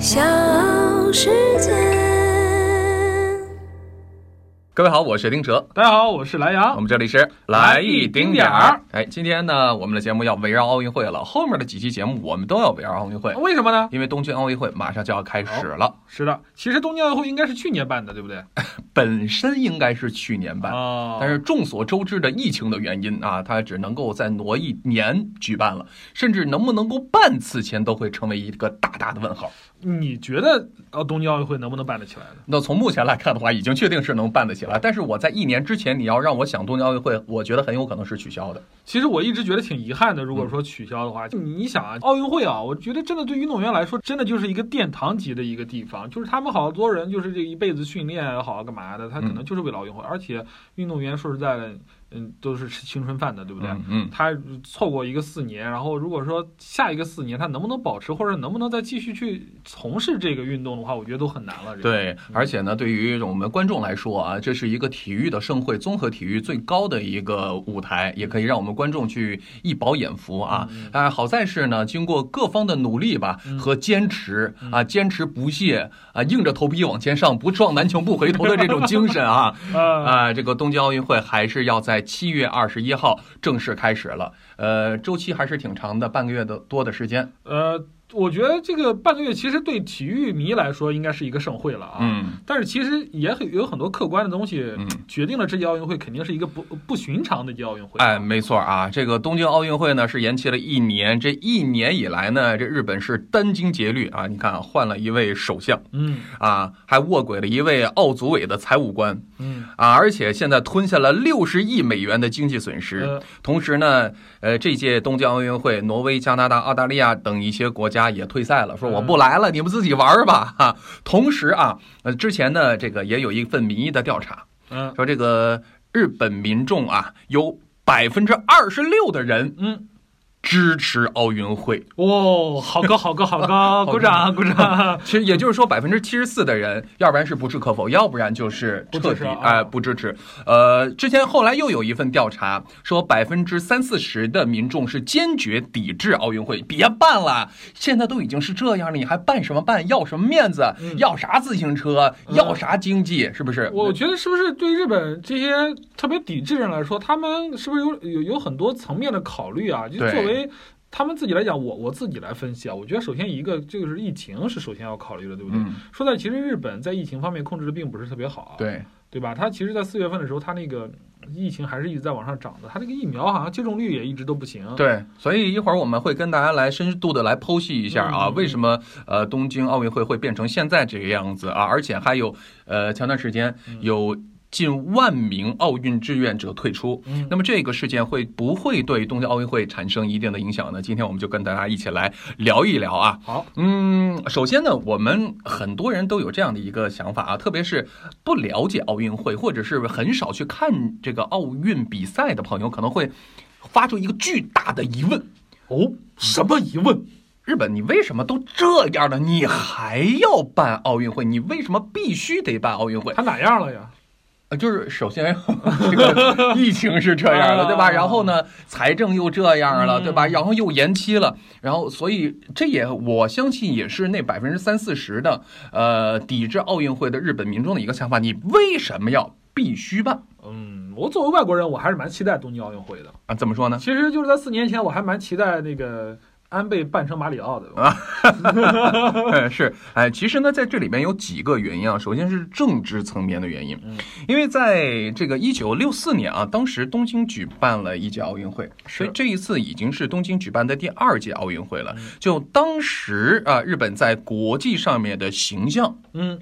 小世界。各位好，我是丁哲，大家好，我是莱我。们这里是来一丁点儿。哎，今天呢，我们的节目要围绕奥运会了，后面的几期节目我们都要围绕奥运会，为什么呢？因为东京奥运会马上就要开始了，是的，其实东京奥运会应该是去年办的，对不对？本身应该是去年办。哦但是众所周知的疫情的原因啊，它只能够再挪一年举办了，甚至能不能够办，此前都会成为一个大大的问号。你觉得呃东京奥运会能不能办得起来呢？那从目前来看的话，已经确定是能办得起来，但是我在一年之前，你要让我想东京奥运会，我觉得很有可能是取消的。其实我一直觉得挺遗憾的。如果说取消的话，你想啊，奥运会啊，我觉得真的对运动员来说，真的就是一个殿堂级的一个地方。就是他们好多人就是这一辈子训练也好干嘛的，他可能就是为了奥运会。而且运动员说实在的，嗯，都是吃青春饭的，对不对？嗯嗯，他错过一个四年，然后如果说下一个四年他能不能保持，或者能不能再继续去从事这个运动的话，我觉得都很难了。这个对，而且呢，对于我们观众来说啊，这是一个体育的盛会，综合体育最高的一个舞台，也可以让我们观众去一饱眼福啊。啊，好在是呢，经过各方的努力吧和坚持啊，坚持不懈啊，硬着头皮往前上，不撞南墙不回头的这种精神啊，呃，啊，这个东京奥运会还是要在七月二十一号正式开始了，呃，周期还是挺长的，半个月的多的时间。呃，我觉得这个半个月其实对体育迷来说应该是一个盛会了啊。嗯，但是其实也很有很多客观的东西嗯决定了这届奥运会肯定是一个不不寻常的一届奥运会。哎，没错啊，这个东京奥运会呢是延期了一年，这一年以来呢，这日本是殚精竭虑啊，你看啊，换了一位首相嗯啊，还卧轨了一位奥组委的财务官嗯啊，而且现在吞下了六十亿美元的经济损失。呃同时呢，呃，这届东京奥运会，挪威、加拿大、澳大利亚等一些国家也退赛了，说我不来了，你们自己玩儿吧。哈。同时啊，呃，之前呢，这个也有一份民意的调查，嗯。说这个日本民众啊，有百分之二十六的人嗯，支持奥运会。哦，好高好高 好高，鼓掌鼓掌。其实也就是说，百分之七十四的人，要不然是不置可否，要不然就是彻底哎、不支持。呃，之前后来又有一份调查说，百分之三四十的民众是坚决抵制奥运会，别办了。现在都已经是这样了，你还办什么办？要什么面子？嗯要啥自行车？要啥经济？是不是？我觉得是不是对日本这些特别抵制人来说，他们是不是有有有很多层面的考虑啊？就作为他们自己来讲，我我自己来分析啊，我觉得首先一个就是疫情是首先要考虑的，对不对？嗯，说在其实日本在疫情方面控制的并不是特别好啊，对，对吧？它其实，在四月份的时候，它那个疫情还是一直在往上涨的，它这个疫苗好像接种率也一直都不行。，对，所以一会儿我们会跟大家来深度的来剖析一下啊，嗯为什么呃东京奥运会会变成现在这个样子啊？而且还有呃前段时间有近万名奥运志愿者退出，嗯那么这个事件会不会对东京奥运会产生一定的影响呢？今天我们就跟大家一起来聊一聊啊。好，嗯，首先呢，我们很多人都有这样的一个想法啊，特别是不了解奥运会或者是很少去看这个奥运比赛的朋友，可能会发出一个巨大的疑问：哦，什么疑问？日本，你为什么都这样了，你还要办奥运会？你为什么必须得办奥运会？他哪样了呀？呃，就是首先 这个疫情是这样的，对吧？啊然后呢，财政又这样了，嗯对吧？然后又延期了，然后所以这也我相信也是那百分之三四十的呃抵制奥运会的日本民众的一个想法。你为什么要必须办嗯，我作为外国人，我还是蛮期待东京奥运会的。啊？怎么说呢？其实就是在四年前，我还蛮期待那个安倍扮成马里奥的。啊 是，哎，其实呢，在这里面有几个原因啊。首先是政治层面的原因，嗯因为在这个一九六四年啊，当时东京举办了一届奥运会，所以这一次已经是东京举办的第二届奥运会了。就当时啊，日本在国际上面的形象嗯，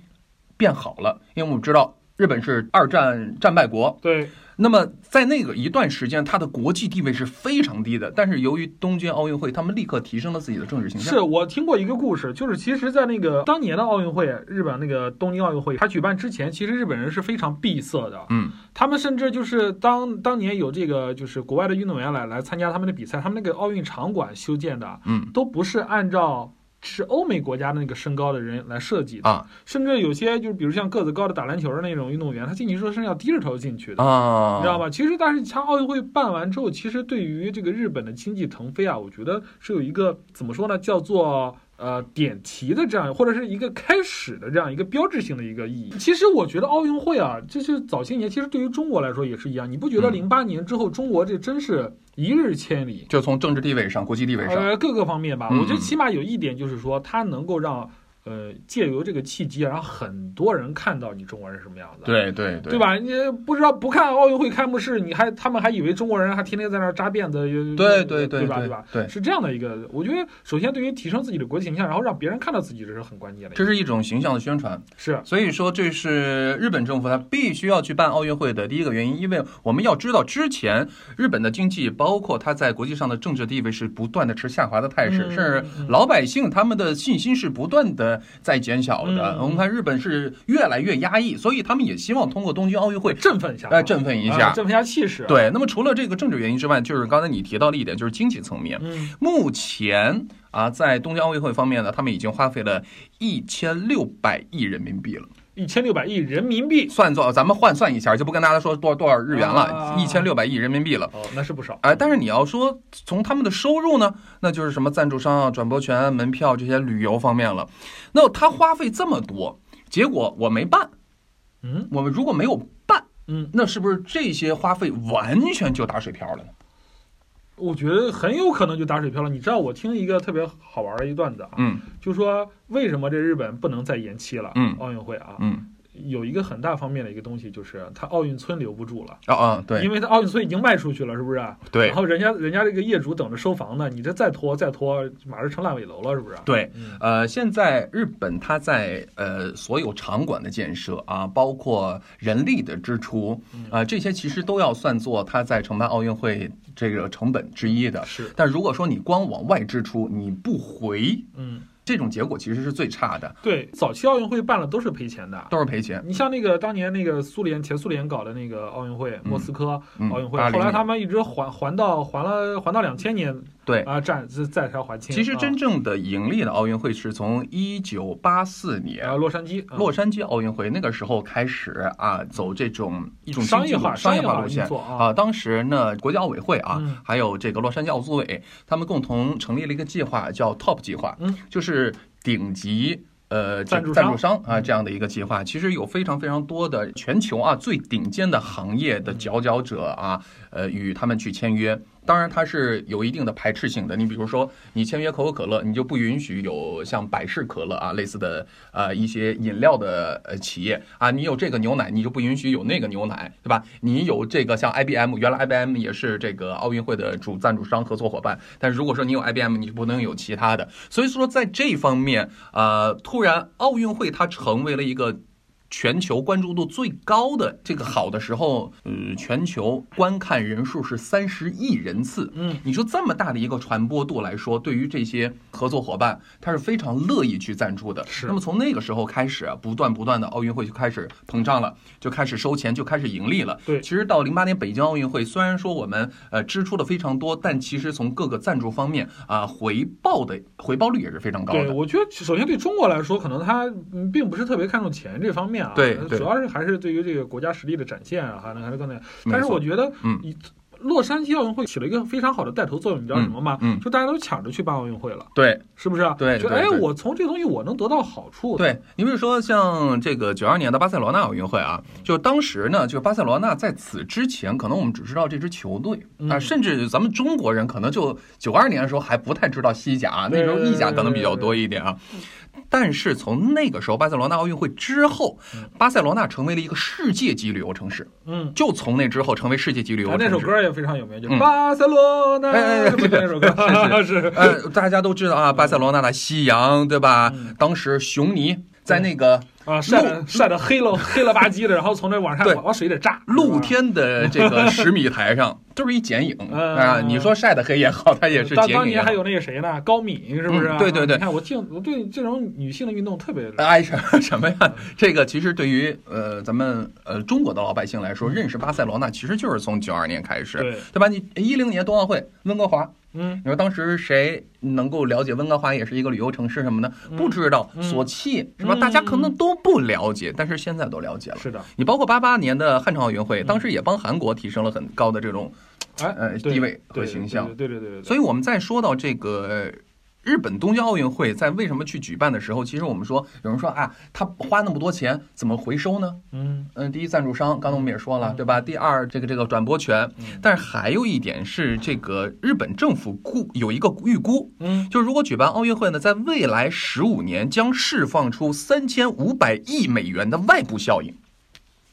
变好了，因为我们知道日本是二战战败国，对，那么在那个一段时间，它的国际地位是非常低的。但是由于东京奥运会，他们立刻提升了自己的政治形象。是我听过一个故事，就是其实，在那个当年的奥运会，日本那个东京奥运会，它举办之前，其实日本人是非常闭塞的。嗯，他们甚至就是当当年有这个就是国外的运动员来来参加他们的比赛，他们那个奥运场馆修建的，嗯，都不是按照是欧美国家的那个身高的人来设计的，啊甚至有些就是比如像个子高的打篮球的那种运动员，他进去时候是要低着头进去的。啊，你知道吧？其实，但是他奥运会办完之后，其实对于这个日本的经济腾飞啊，我觉得是有一个怎么说呢，叫做呃点题的这样，或者是一个开始的这样一个标志性的一个意义。其实我觉得奥运会啊，就是早些年，其实对于中国来说也是一样。你不觉得嗯零八年之后，中国这真是一日千里？就从政治地位上、国际地位上，呃，各个方面吧，嗯我觉得起码有一点就是说，它能够让呃借由这个契机，让很多人看到你中国人是什么样子。。对对对对？吧？你不知道不看奥运会开幕式，你还他们还以为中国人还天天在那儿扎辫子，对对对？对吧对吧？对是这样的一个，我觉得首先对于提升自己的国际形象，然后让别人看到自己，这是很关键的。这是一种形象的宣传，是所以说这是日本政府它必须要去办奥运会的第一个原因，因为我们要知道之前日本的经济，包括它在国际上的政治地位是不断的持下滑的态势，嗯甚至嗯老百姓他们的信心是不断的在减小的。嗯我们看日本是越来越压抑，所以他们也希望通过东京奥运会振奋一下，来振奋一下啊。振奋一下气势。，对，那么除了这个政治原因之外，就是刚才你提到的一点，就是经济层面。嗯目前啊，在东京奥运会方面呢，他们已经花费了一千六百亿人民币了。一千六百亿人民币，算作咱们换算一下，就不跟大家说多少多少日元了啊，一千六百亿人民币了。哦，那是不少。哎，但是你要说从他们的收入呢，那就是什么赞助商啊、转播权、门票这些旅游方面了。那他花费这么多，结果我没办，嗯我们如果没有办，嗯，那是不是这些花费完全就打水漂了呢？我觉得很有可能就打水漂了。你知道，我听一个特别好玩的一段子啊，嗯就说为什么这日本不能再延期了？嗯奥运会啊，嗯，有一个很大方面的一个东西，就是它奥运村留不住了，啊啊，对因为它奥运村已经卖出去了，是不是？对然后人家人家这个业主等着收房呢，你这再拖再拖，马上成烂尾楼了，是不是？对，嗯呃，现在日本它在呃所有场馆的建设啊，包括人力的支出嗯啊、这些其实都要算作它在承办奥运会这个成本之一的。是，但如果说你光往外支出，你不回，嗯，这种结果其实是最差的，对，早期奥运会办了都是赔钱的。都是赔钱。你像那个当年那个苏联前苏联搞的那个奥运会，莫斯科嗯奥运会，80后来他们一直还还到还了还到两千年对，啊，战再才还清。其实真啊正的盈利的奥运会是从一九八四年啊洛杉矶啊洛杉矶奥运会那个时候开始啊，走这种一种商业化商业化路线啊啊。当时呢，国际奥委会啊嗯，还有这个洛杉矶奥组委，他们共同成立了一个计划，叫 TOP 计划嗯，就是顶级。呃，赞助赞助商商啊，这样的一个计划，其实有非常非常多的全球啊最顶尖的行业的佼佼者啊，呃，与他们去签约。当然，它是有一定的排斥性的。你比如说，你签约可口可乐，你就不允许有像百事可乐啊类似的呃一些饮料的呃企业啊。你有这个牛奶，你就不允许有那个牛奶，对吧？你有这个像 IBM，原来 IBM 也是这个奥运会的主赞助商合作伙伴，但是如果说你有 IBM，你就不能有其他的。所以说，在这方面，呃，突然奥运会它成为了一个。全球关注度最高的这个好的时候，呃，全球观看人数是三十亿人次。嗯，你说这么大的一个传播度来说，对于这些合作伙伴，他是非常乐意去赞助的。是那么从那个时候开始啊，不断不断的奥运会就开始膨胀了，就开始收钱，就开始盈利了。对其实到零八年北京奥运会，虽然说我们呃支出的非常多，但其实从各个赞助方面啊、回报的回报率也是非常高对，的。我觉得首先对中国来说，可能他嗯并不是特别看重钱这方面啊，对对主要是还是对于这个国家实力的展现啊，还能还是更那。没错但是我觉得，嗯以洛杉矶奥运会起了一个非常好的带头作用，你知道什么吗？嗯嗯就大家都抢着去办奥运会了，对，是不是啊？就哎，对对对我从这个东西我能得到好处。对你比如说像这个九二年的巴塞罗那奥运会啊，就当时呢，就巴塞罗那在此之前，可能我们只知道这支球队啊，嗯甚至咱们中国人可能就九二年的时候还不太知道西甲，那时候意甲可能比较多一点啊。但是从那个时候巴塞罗那奥运会之后，巴塞罗那成为了一个世界级旅游城市，嗯。就从那之后成为世界级旅游啊，城市。那首歌也非常有名，就是嗯巴塞罗那，哎哎不是那首歌？是 呃，大家都知道啊，巴塞罗那的夕阳，对吧？嗯当时熊尼在那个啊，晒的晒的黑了 黑了吧唧的，然后从那往上对往往水里炸，露天的这个十米台上 都是一剪影嗯啊，你说晒的黑也好，它也是当剪影。当年还有那个谁呢？高敏是不是、嗯对对对你看我净我对这种女性的运动特别爱，什什么呀？这个其实对于呃咱们呃中国的老百姓来说，认识巴塞罗那其实就是从九二年开始，对对吧？你一零年冬奥会，温哥华嗯你说当时谁能够了解温哥华也是一个旅游城市什么的？不知道，嗯索契是吧？嗯大家可能都不了解，但是现在都了解了。是的，你包括八八年的汉城奥运会，当时也帮韩国提升了很高的这种哎，呃地位和形象。对对对对对，所以我们再说到这个日本东京奥运会在为什么去举办的时候，其实我们说有人说啊，他花那么多钱怎么回收呢？嗯嗯，第一赞助商，刚才我们也说了，对吧？第二，这个这个转播权，但是还有一点是，这个日本政府估有一个预估，嗯就如果举办奥运会呢，在未来十五年将释放出三千五百亿美元的外部效应。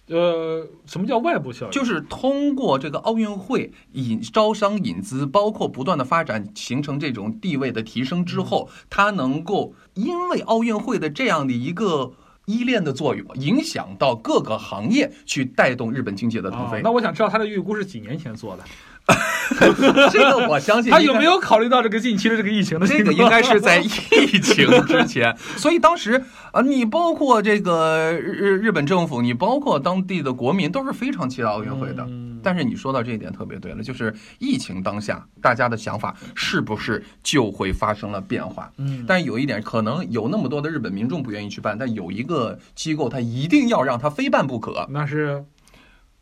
呃，什么叫外部效应？就是通过这个奥运会引招商引资，包括不断的发展，形成这种地位的提升之后，它能够因为奥运会的这样的一个依恋的作用，影响到各个行业，去带动日本经济的腾飞。啊那我想知道他的预估是几年前做的，这个我相信他有没有考虑到这个近期的这个疫情的？这个应该是在疫情之前，所以当时啊，你包括这个日日本政府，你包括当地的国民都是非常期待奥运会的。嗯但是你说到这一点特别对了，就是疫情当下，大家的想法是不是就会发生了变化？嗯，但是有一点，可能有那么多的日本民众不愿意去办，但有一个机构，他一定要让他非办不可，那是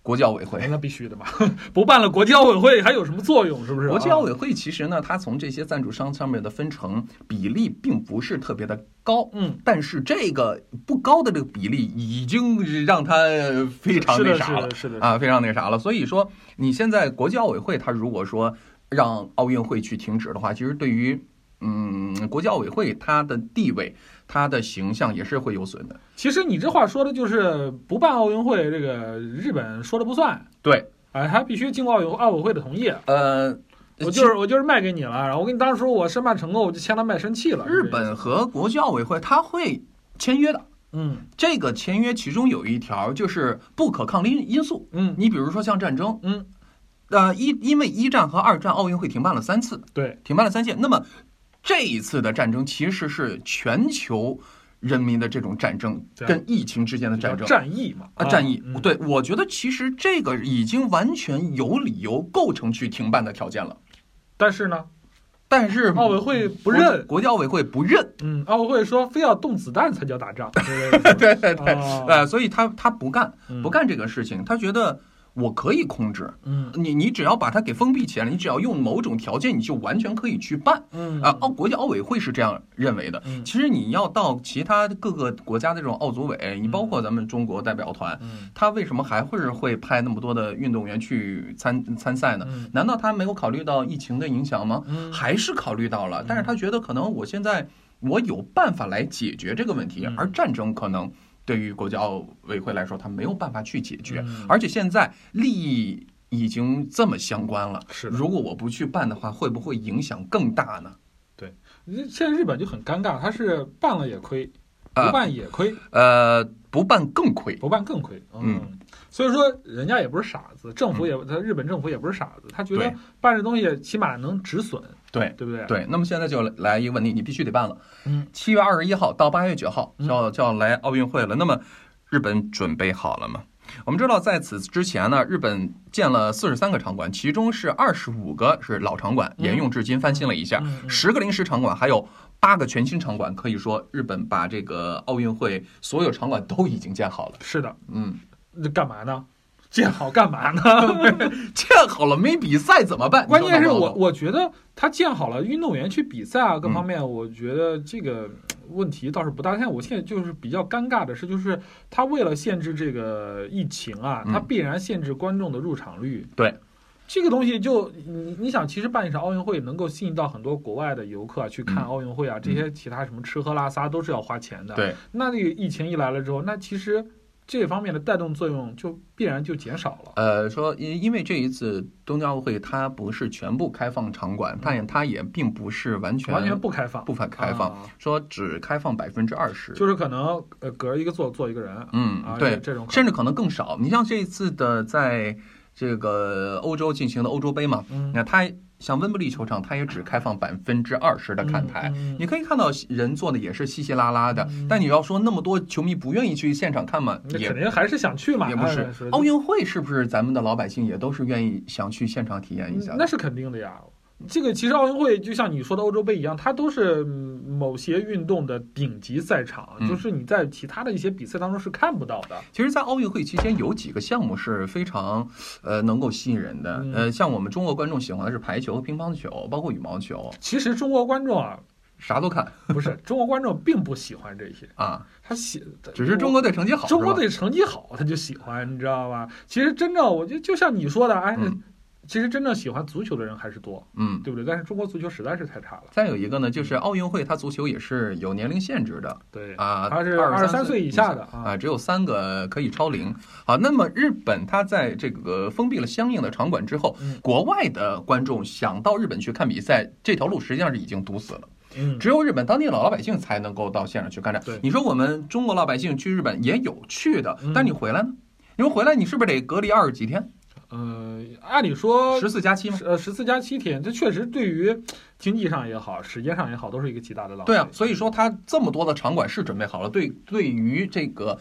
国际奥委会。那必须的吧，不办了国际奥委会还有什么作用？是不是？国际奥啊委会其实呢，它从这些赞助商上面的分成比例并不是特别的高，嗯，但是这个不高的这个比例已经让它非常那啥了是的是的啊，非常那啥了。所以说，你现在国际奥委会它如果说让奥运会去停止的话，其实对于嗯国际奥委会它的地位、它的形象也是会有损的。其实你这话说的就是不办奥运会，这个日本说了不算，对，哎，他必须经过奥运奥委会的同意。呃，我就是我就是卖给你了，然后我跟你当时说我申办成功，我就签了卖身契了。日本和国际奥委会他会签约的。嗯这个签约其中有一条就是不可抗力因素。嗯你比如说像战争，嗯，呃，一因为一战和二战奥运会停办了三次，对，停办了三届。那么这一次的战争其实是全球人民的这种战争跟疫情之间的战争。战役嘛，啊，战役，嗯对我觉得其实这个已经完全有理由构成去停办的条件了。但是呢，但是奥委会不认，国际奥委会不认，嗯，奥委会说非要动子弹才叫打仗，对对？对呃，所以他他不干，嗯不干这个事情，他觉得我可以控制，嗯。你你只要把它给封闭起来，你只要用某种条件，你就完全可以去办。嗯。啊，奥国际奥委会是这样认为的。嗯。其实你要到其他各个国家的这种奥组委，你包括咱们中国代表团，嗯。他为什么还会会派那么多的运动员去参参赛呢？嗯。难道他没有考虑到疫情的影响吗？嗯。还是考虑到了，但是他觉得可能我现在我有办法来解决这个问题，嗯。而战争可能对于国家奥委会来说，他没有办法去解决，嗯而且现在利益已经这么相关了，是如果我不去办的话，会不会影响更大呢？对现在日本就很尴尬，他是办了也亏，啊不办也亏，呃，不办更亏。不办更亏。嗯，所以说人家也不是傻子，政府也，他日本政府也不是傻子，他觉得办这东西起码能止损，对对不对？，对，那么现在就来一个问题，你必须得办了。嗯，七月二十一号到八月九号嗯就要就要来奥运会了。那么日本准备好了吗？我们知道，在此之前呢，日本建了四十三个场馆，其中是二十五个是老场馆，嗯沿用至今，翻新了一下十个临时场馆，还有八个全新场馆。可以说，日本把这个奥运会所有场馆都已经建好了。是的，嗯，那干嘛呢？建好干嘛呢？建好了没比赛怎么办？关键是我我觉得他建好了运动员去比赛啊，各方面，我觉得这个嗯问题倒是不大。现在我现在就是比较尴尬的是，就是他为了限制这个疫情啊，嗯他必然限制观众的入场率。对。这个东西就你你想，其实办一场奥运会能够吸引到很多国外的游客啊去看嗯奥运会啊，这些其他什么吃喝拉撒都是要花钱的。，对，那这个疫情一来了之后，那其实这方面的带动作用就必然就减少了。呃，说因因为这一次东京奥运会它不是全部开放场馆，但也它也并不是完全完全不开放，部分开放，啊说只开放百分之二十。就是可能呃隔一个座坐一个人，啊，嗯对，这种甚至可能更少。你像这一次的在这个欧洲进行的欧洲杯嘛，嗯它像温布利球场，它也只开放百分之二十的看台。你可以看到人坐的也是稀稀拉拉的，嗯但你要说那么多球迷不愿意去现场看嘛，那也肯定还是想去嘛，也不。是奥运会是不是咱们的老百姓也都是愿意想去现场体验一下？那是肯定的呀。这个其实奥运会就像你说的欧洲杯一样，它都是嗯某些运动的顶级赛场，嗯就是你在其他的一些比赛当中是看不到的。其实，在奥运会期间，有几个项目是非常呃能够吸引人的。嗯呃，像我们中国观众喜欢的是排球、乒乓球，包括羽毛球，其实中国观众啊，啥都看不是中国观众并不喜欢这些，啊。他喜只是中国队成绩好，中国队成绩好，他就喜欢，你知道吧？其实真正我觉得就像你说的，哎，嗯其实真正喜欢足球的人还是多，嗯。对不对？但是中国足球实在是太差了，再有一个呢，就是奥运会它足球也是有年龄限制的对啊，它是二十三岁以下的啊啊，只有三个可以超龄。好，那么日本它在这个封闭了相应的场馆之后，嗯国外的观众想到日本去看比赛，这条路实际上是已经堵死了。嗯，只有日本当地老老百姓才能够到现场去看战对。你说我们中国老百姓去日本也有去的嗯，但你回来呢？你说回来，你是不是得隔离二十几天？呃，按理说十四加七嘛？呃十四加七天，这确实对于经济上也好，时间上也好，都是一个极大的浪费。对啊，所以说他这么多的场馆是准备好了，对对于这个。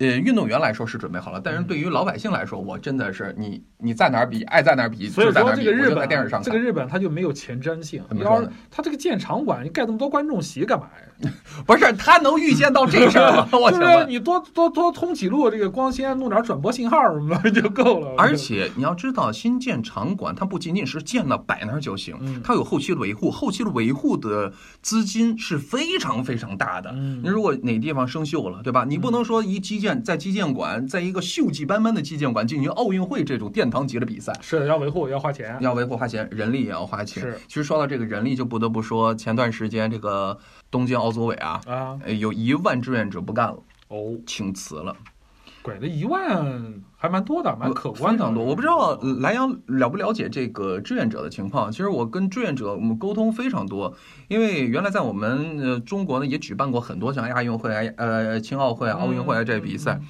呃，运动员来说是准备好了，但是对于老百姓来说，我真的是你你在哪儿比，爱在哪儿比，所以就在哪儿比，说这个日我就在电视上这个日本它就没有前瞻性。你要是它这个建场馆，你盖这么多观众席干嘛呀？不是他能预见到这事儿吗？我就是。你多多多通几路这个光纤，弄点转播信号什么的就够了。而且你要知道，新建场馆它不仅仅是建了摆那儿就行，嗯它有后期的维护，后期的维护的资金是非常非常大的。嗯你如果哪地方生锈了，对吧？你不能说一基建在击剑馆，在一个锈迹斑斑的击剑馆进行奥运会这种殿堂级的比赛。是要维护要花钱。要维护花钱，人力也要花钱。是其实说到这个人力，就不得不说前段时间这个东京奥组委啊，啊呃有一万志愿者不干了，哦，请辞了。鬼的一万还蛮多的，蛮可观的。非常多。我不知道呃莱阳了不了解这个志愿者的情况。其实我跟志愿者我们沟通非常多，因为原来在我们呃中国呢也举办过很多像亚运会啊、呃青奥会啊、奥运会啊这些比赛。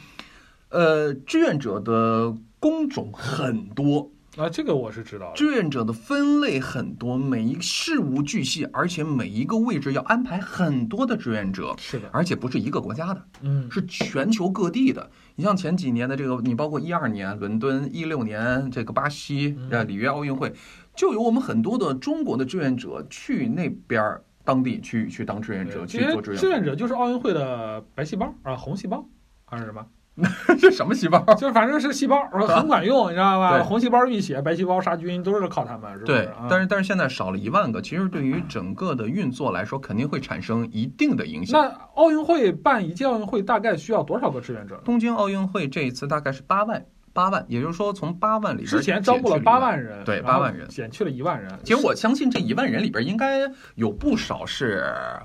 呃，志愿者的工种很多，啊，这个我是知道的。志愿者的分类很多，每一事无巨细，而且每一个位置要安排很多的志愿者，是的，而且不是一个国家的。嗯，是全球各地的。你像前几年的这个，你包括一二年伦敦，一六年这个巴西呃里约奥运会，就有我们很多的中国的志愿者去那边儿当地去去当志愿者，去做志愿志愿者就是奥运会的白细胞啊，红细胞还是什么？者，这什么细胞？就是反正是细胞，很管用，你知道吧？对红细胞运血，白细胞杀菌，都是靠他们，是不是？对啊，但是但是现在少了一万个，其实对于整个的运作来说，肯定会产生一定的影响。那奥运会办一届奥运会大概需要多少个志愿者？东京奥运会这一次大概是八万，八万，也就是说从八万里边之前招募了八万人，对八万人减去了一万人。其实我相信这一万人里边应该有不少是呃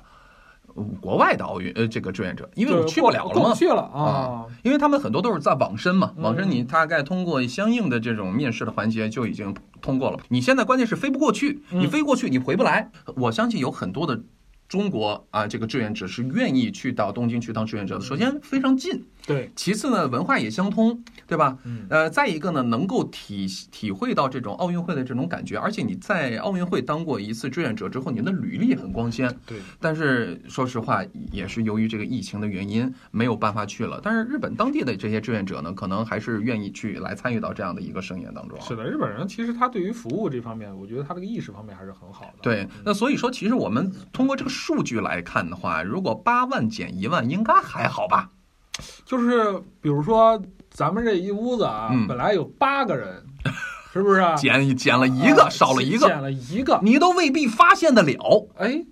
国外的奥运呃这个志愿者，因为我去不了了嘛。去了啊啊。因为他们很多都是在网申嘛，嗯网申你大概通过相应的这种面试的环节就已经通过了。你现在关键是飞不过去，嗯你飞过去你回不来。我相信有很多的中国啊这个志愿者是愿意去到东京去当志愿者的。首先非常近，对，其次呢文化也相通，对吧？嗯，呃，再一个呢，能够体体会到这种奥运会的这种感觉，而且你在奥运会当过一次志愿者之后，你的履历很光鲜。对，但是说实话，也是由于这个疫情的原因，没有办法去了。但是日本当地的这些志愿者呢，可能还是愿意去来参与到这样的一个盛宴当中。是的，日本人其实他对于服务这方面，我觉得他这个意识方面还是很好的。对，嗯那所以说，其实我们通过这个数据来看的话，如果八万减一万，应该还好吧？就是比如说咱们这一屋子啊，嗯本来有八个人，是不是啊？减减了一个，啊少了一个，减了一个，你都未必发现得了。哎，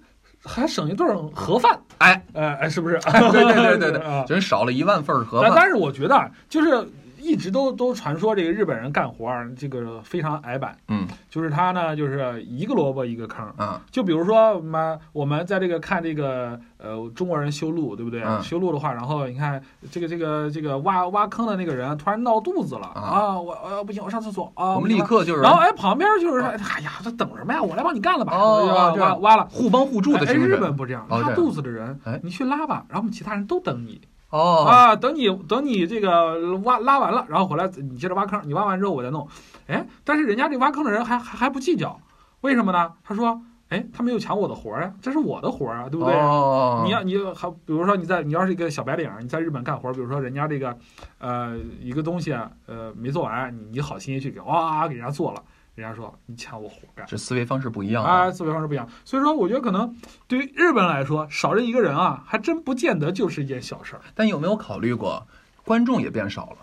还省一顿盒饭，哎，哎哎，是不是？对对对对啊对，真少了一万份盒饭。但但是我觉得啊，就是一直都都传说这个日本人干活儿这个非常矮板，嗯就是他呢就是一个萝卜一个坑。啊，就比如说，嘛，我们在这个看这个呃中国人修路，对不对？嗯修路的话，然后你看这个这个这个挖挖坑的那个人突然闹肚子了啊啊！我呃不行，我上厕所啊！我们立刻就是然后哎，旁边就是说，哎呀，这等什么呀？我来帮你干了吧！哦对吧挖挖了。互帮互助的哎，日。本不这样，拉肚子的人哎，你去拉吧，然后我们其他人都等你哦，啊，等你等你这个挖拉完了，然后回来你接着挖坑，你挖完之后我再弄。哎，但是人家这挖坑的人还还还不计较，为什么呢？他说，哎，他没有抢我的活儿呀，这是我的活儿啊，对不对？哦，你要你还比如说你在你要是一个小白领儿，你在日本干活，比如说人家这个呃一个东西啊呃没做完，你你好心去给哇给人家做了，人家说你抢我活干。这思维方式不一样啊，思维方式不一样，所以说我觉得可能对于日本来说，少这一个人啊，还真不见得就是一件小事儿。但有没有考虑过，观众也变少了，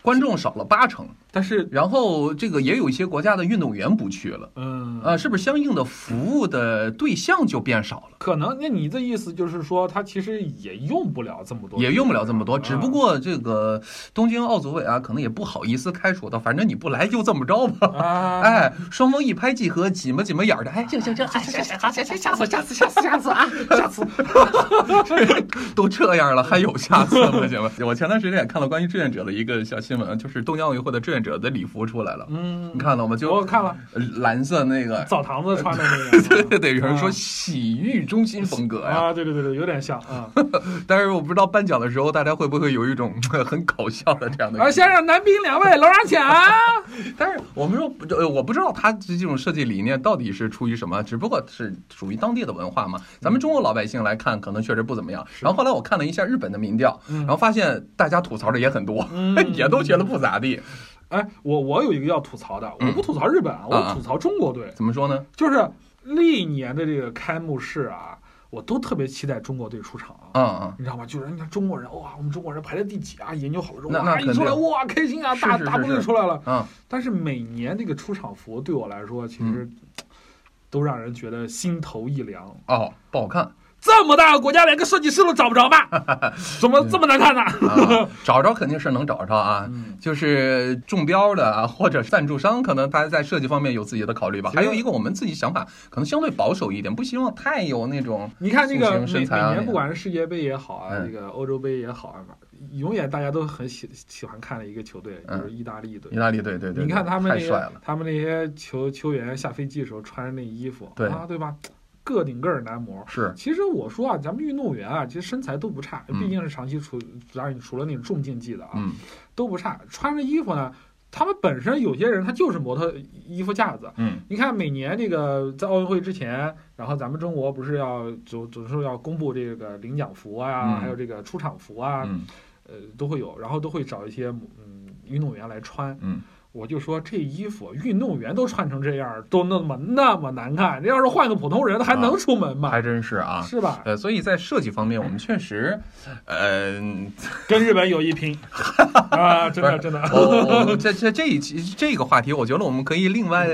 观众少了八成，但是然后这个也有一些国家的运动员不去了，嗯呃，是不是相应的服务的对象就变少了？可能那你的意思就是说，他其实也用不了这么多，也用不了这么多，啊只不过这个东京奥组委啊，可能也不好意思开除他，反正你不来就这么着吧。啊，哎，双方一拍即合，挤么挤么眼儿的，哎，行行行，哎，行行行行行，下次下次下次下次啊，下次，都这样了，还有下次吗？行吧，我前段时间也看了关于志愿者的一个小新闻，就是东京奥运会的志愿者的礼服出来了，嗯你，看到吗？就我看了呃蓝色那个，澡堂子穿的那个，对对对，有人说啊洗浴中心风格呀，啊，对对对对，有点像啊。但是我不知道颁奖的时候大家会不会有一种 很搞笑的这样的啊，先让男宾两位楼上请。但是我们说，呃，我不知道他这种设计理念到底是出于什么，只不过是属于当地的文化嘛。咱们中国老百姓来看，可能确实不怎么样。然后后来我看了一下日本的民调，嗯然后发现大家吐槽的也很多，嗯也都觉得不咋地。哎，我我有一个要吐槽的，嗯我不吐槽日本啊，啊我吐槽中国队，怎么说呢？就是历年的这个开幕式啊，我都特别期待中国队出场啊。嗯嗯，你知道吗？就是你看中国人哇，我们中国人排在第几啊？研究好了之后，哇，一出来哇，开心啊，大大部队出来了。嗯，但是每年那个出场服对我来说，其实都让人觉得心头一凉。哦，不好看这么大个国家，连个设计师都找不着吧？怎么这么难看呢？啊，找着肯定是能找着啊。嗯就是中标的啊，或者赞助商，可能他在设计方面有自己的考虑吧。还有一个，我们自己想法可能相对保守一点，不希望太有那种你看那个每年不管是世界杯也好啊，嗯这个欧洲杯也好啊，永远大家都很喜喜欢看的一个球队嗯就是意大利队意。大利队，对对对，你看他们他们那些球球员下飞机的时候穿着那衣服，对啊，对吧？个顶个儿男模。是其实我说啊，咱们运动员啊，其实身材都不差，嗯毕竟是长期处，当然除了那种重竞技的啊，嗯都不差。穿着衣服呢，他们本身有些人他就是模特衣服架子。嗯你看每年这个在奥运会之前，然后咱们中国不是要总总是要公布这个领奖服啊，嗯还有这个出场服啊，嗯呃都会有，然后都会找一些嗯运动员来穿。嗯，我就说这衣服运动员都穿成这样，都那么那么难看，这要是换个普通人，还能出门吗？还真是啊。是吧？呃，所以在设计方面，我们确实，呃，跟日本有一拼 啊！真的真的这这这一期这个话题，我觉得我们可以另外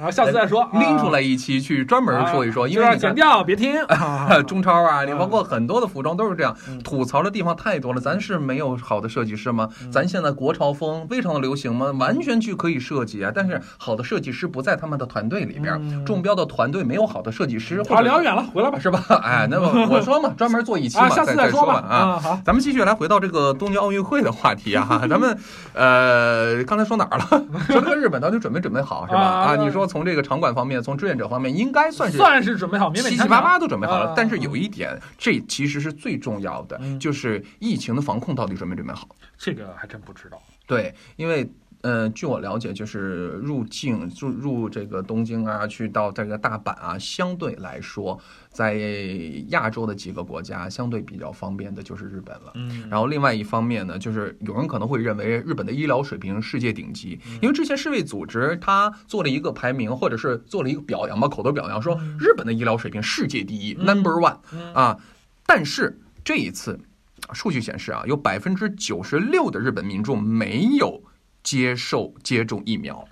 啊，下次再说，拎出来一期去专门说一说，因为你看。掉，别听。啊中超啊，你啊包括很多的服装都是这样嗯，吐槽的地方太多了。咱是没有好的设计师吗？咱现在国潮风非常的流行吗？完全去可以设计啊，但是好的设计师不在他们的团队里边，嗯中标的团队没有好的设计师，或好，聊远了，回来吧。是吧？哎，那么 我说嘛，专门做一期嘛，啊，下次再说吧啊。啊。好，咱们继续来回到这个东京奥运会的话题啊，咱们呃刚才说哪儿了？说这个日本到底准没准备好是吧？啊啊，你说从这个场馆方面，从志愿者方面，应该算是算是准备好，七七八八都准备好了啊。但是有一点，这其实是最重要的，嗯就是疫情的防控到底准没准备好？这个还真不知道。对，因为。呃，据我了解，就是入境入入这个东京啊，去到这个大阪啊，相对来说，在亚洲的几个国家，相对比较方便的就是日本了。嗯然后另外一方面呢，就是有人可能会认为日本的医疗水平世界顶级，因为之前世卫组织他做了一个排名，或者是做了一个表扬吧，口头表扬说日本的医疗水平世界第一、嗯 n u m b e r one 嗯啊。但是这一次数据显示啊，有百分之九十六的日本民众没有接受接种疫苗。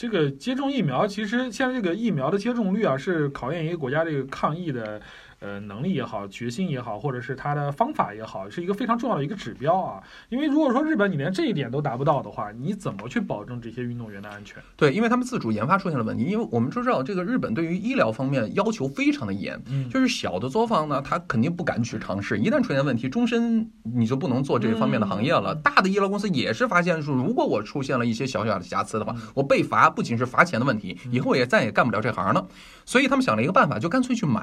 对这个接种疫苗，其实现在这个疫苗的接种率啊，是考验一个国家这个抗疫的呃能力也好、决心也好，或者是它的方法也好，是一个非常重要的一个指标啊。因为如果说日本你连这一点都达不到的话，你怎么去保证这些运动员的安全？对，因为他们自主研发出现了问题，因为我们都知道这个日本对于医疗方面要求非常的严，嗯就是小的作坊呢，他肯定不敢去尝试，一旦出现问题，终身你就不能做这方面的行业了。嗯大的医疗公司也是发现说，如果我出现了一些小小的瑕疵的话，嗯我被罚不仅是罚钱的问题，以后也再也干不了这行了。所以他们想了一个办法，就干脆去买。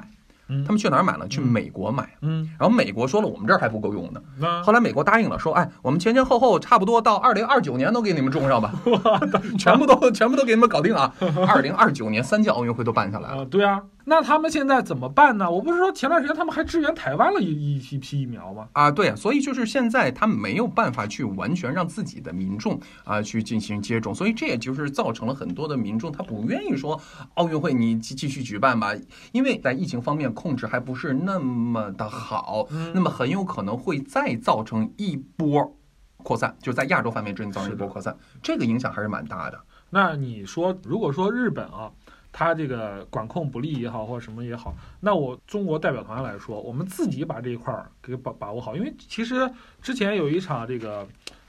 嗯他们去哪儿买呢？去美国买。嗯，然后美国说了，我们这儿还不够用呢。后来美国答应了，说，哎，我们前前后后差不多到二零二九年都给你们种上吧，全部都全部都给你们搞定啊！二零二九年三届奥运会都办下来了。啊，对啊，那他们现在怎么办呢？我不是说前段时间他们还支援台湾了一一一批疫苗吗？啊，对，所以就是现在他没有办法去完全让自己的民众啊去进行接种，所以这也就是造成了很多的民众他不愿意说奥运会你继继续举办吧，因为在疫情方面控制还不是那么的好，那么很有可能会再造成一波扩散，就在亚洲方面真造成一波扩散，这个影响还是蛮大的。那你说，如果说日本啊，它这个管控不力也好，或者什么也好，那我中国代表团来说，我们自己把这一块儿给把把握好，因为其实之前有一场这个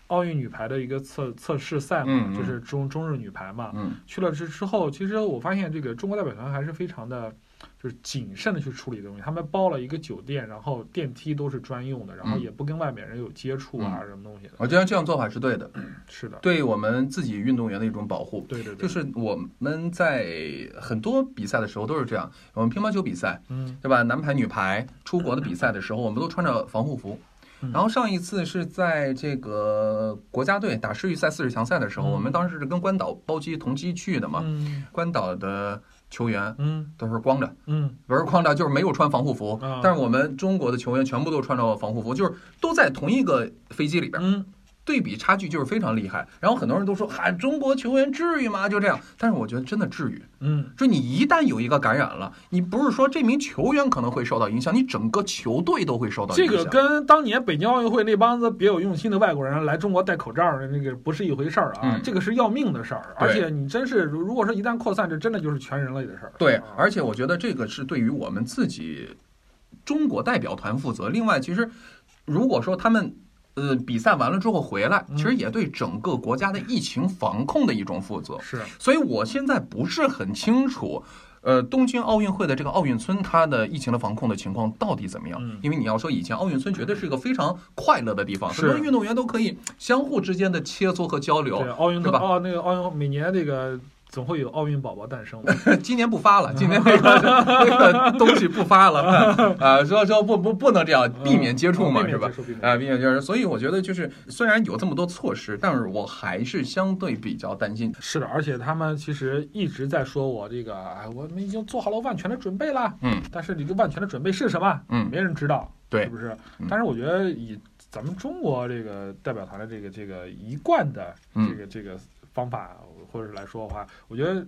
奥运女排的一个测测试赛嘛，就是中中日女排嘛，嗯去了之之后，其实我发现这个中国代表团还是非常的。就是谨慎的去处理这个东西，他们包了一个酒店，然后电梯都是专用的，然后嗯也不跟外面人有接触啊，什么东西的。我觉得这样做法是对的，是的，对我们自己运动员的一种保护。对对对，就是我们在很多比赛的时候都是这样，我们乒乓球比赛，嗯对吧？男排、女排出国的比赛的时候，我们都穿着防护服。嗯然后上一次是在这个国家队打世预赛四十强赛的时候，嗯我们当时是跟关岛包机同机去的嘛。嗯关岛的球员嗯。都是光着，嗯。不是光着就是没有穿防护服啊，但是我们中国的球员全部都穿着防护服，就是都在同一个飞机里边。嗯，对比差距就是非常厉害。然后很多人都说，嗨，中国球员至于吗？就这样。但是我觉得真的至于。嗯，就你一旦有一个感染了，你不是说这名球员可能会受到影响，你整个球队都会受到这影响。这个跟当年北京奥运会那帮子别有用心的外国人来中国戴口罩的那个不是一回事儿啊，嗯这个是要命的事儿。而且你真是，如如果说一旦扩散，这真的就是全人类的事儿。对啊，而且我觉得这个是对于我们自己中国代表团负责。另外，其实如果说他们呃比赛完了之后回来，嗯其实也对整个国家的疫情防控的一种负责。是，所以我现在不是很清楚，呃，东京奥运会的这个奥运村它的疫情的防控的情况到底怎么样？嗯因为你要说以前奥运村绝对是一个非常快乐的地方，是很多运动员都可以相互之间的切磋和交流对。奥运是吧哦那个奥运每年那个总会有奥运宝宝诞生。今年不发了，今年那个那个东西不发了 啊，说说不不不能这样，避免接触嘛，是吧啊，避免接触。所以我觉得就是虽然有这么多措施，但是我还是相对比较担心。是的，而且他们其实一直在说我这个，哎，我们已经做好了万全的准备了。嗯，但是你这万全的准备是什么？嗯没人知道，对是不是嗯？但是我觉得以咱们中国这个代表团的这个这个一贯的嗯这个这个方法，或者来说的话，我觉得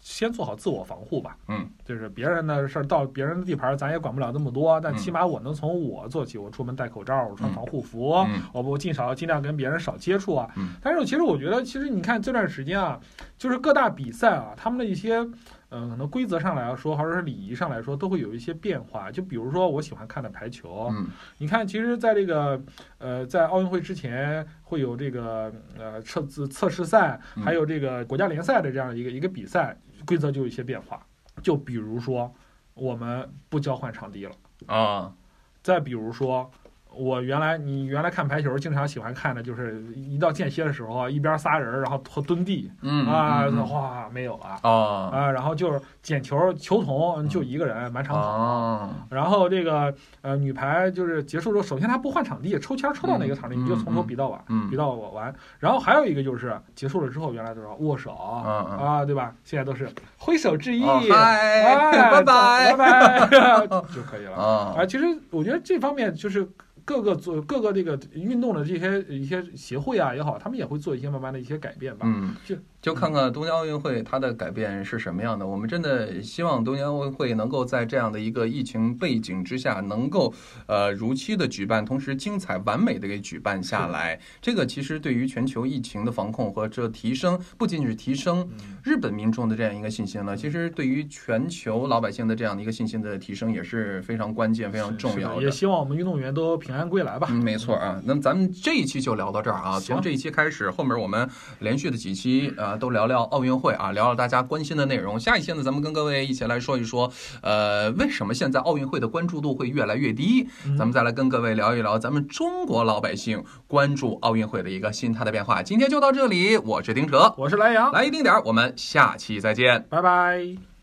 先做好自我防护吧。嗯，就是别人的事儿到别人的地盘，咱也管不了那么多，但嗯起码我能从我做起，我出门戴口罩，我穿嗯防护服，嗯我不尽少尽量跟别人少接触啊。嗯但是其实我觉得，其实你看这段时间啊，就是各大比赛啊，他们的一些。嗯，可能规则上来说，或者是礼仪上来说，都会有一些变化。就比如说，我喜欢看的排球，嗯你看，其实在这个呃，在奥运会之前会有这个呃测测测试赛，嗯还有这个国家联赛的这样一个一个比赛，规则就有一些变化。就比如说，我们不交换场地了。啊，再比如说，我原来你原来看排球，经常喜欢看的就是一到间歇的时候啊，一边仨人，然后蹲地嗯啊，哗没有了啊啊，然后就是捡球，球童就一个人满场跑。啊，然后这个呃女排就是结束之后，首先她不换场地，抽签抽到哪个场地、嗯你就从头比到完，嗯比到我完。然后还有一个就是结束了之后，原来都是握手、嗯嗯啊，对吧？现在都是挥手致意，哦嗨哎拜拜拜拜 就可以了。啊啊，其实我觉得这方面就是各个做各个这个运动的这些一些协会啊也好，他们也会做一些慢慢的一些改变吧。嗯就，就看看东京奥运会它的改变是什么样的。我们真的希望东京奥运会能够在这样的一个疫情背景之下，能够呃如期的举办，同时精彩完美的给举办下来。这个其实对于全球疫情的防控和这提升，不仅仅是提升嗯日本民众的这样一个信心了，其实对于全球老百姓的这样的一个信心的提升也是非常关键、非常重要的。也希望我们运动员都平安归来吧。嗯，没错啊。那么咱们这一期就聊到这儿啊。行从这一期开始，后面我们连续的几期啊、都聊聊奥运会啊，聊聊大家关心的内容。下一期呢，咱们跟各位一起来说一说，呃，为什么现在奥运会的关注度会越来越低？嗯咱们再来跟各位聊一聊咱们中国老百姓关注奥运会的一个心态的变化。今天就到这里，我是丁哲，我是莱阳，来一丁点儿，我们下期再见。拜拜。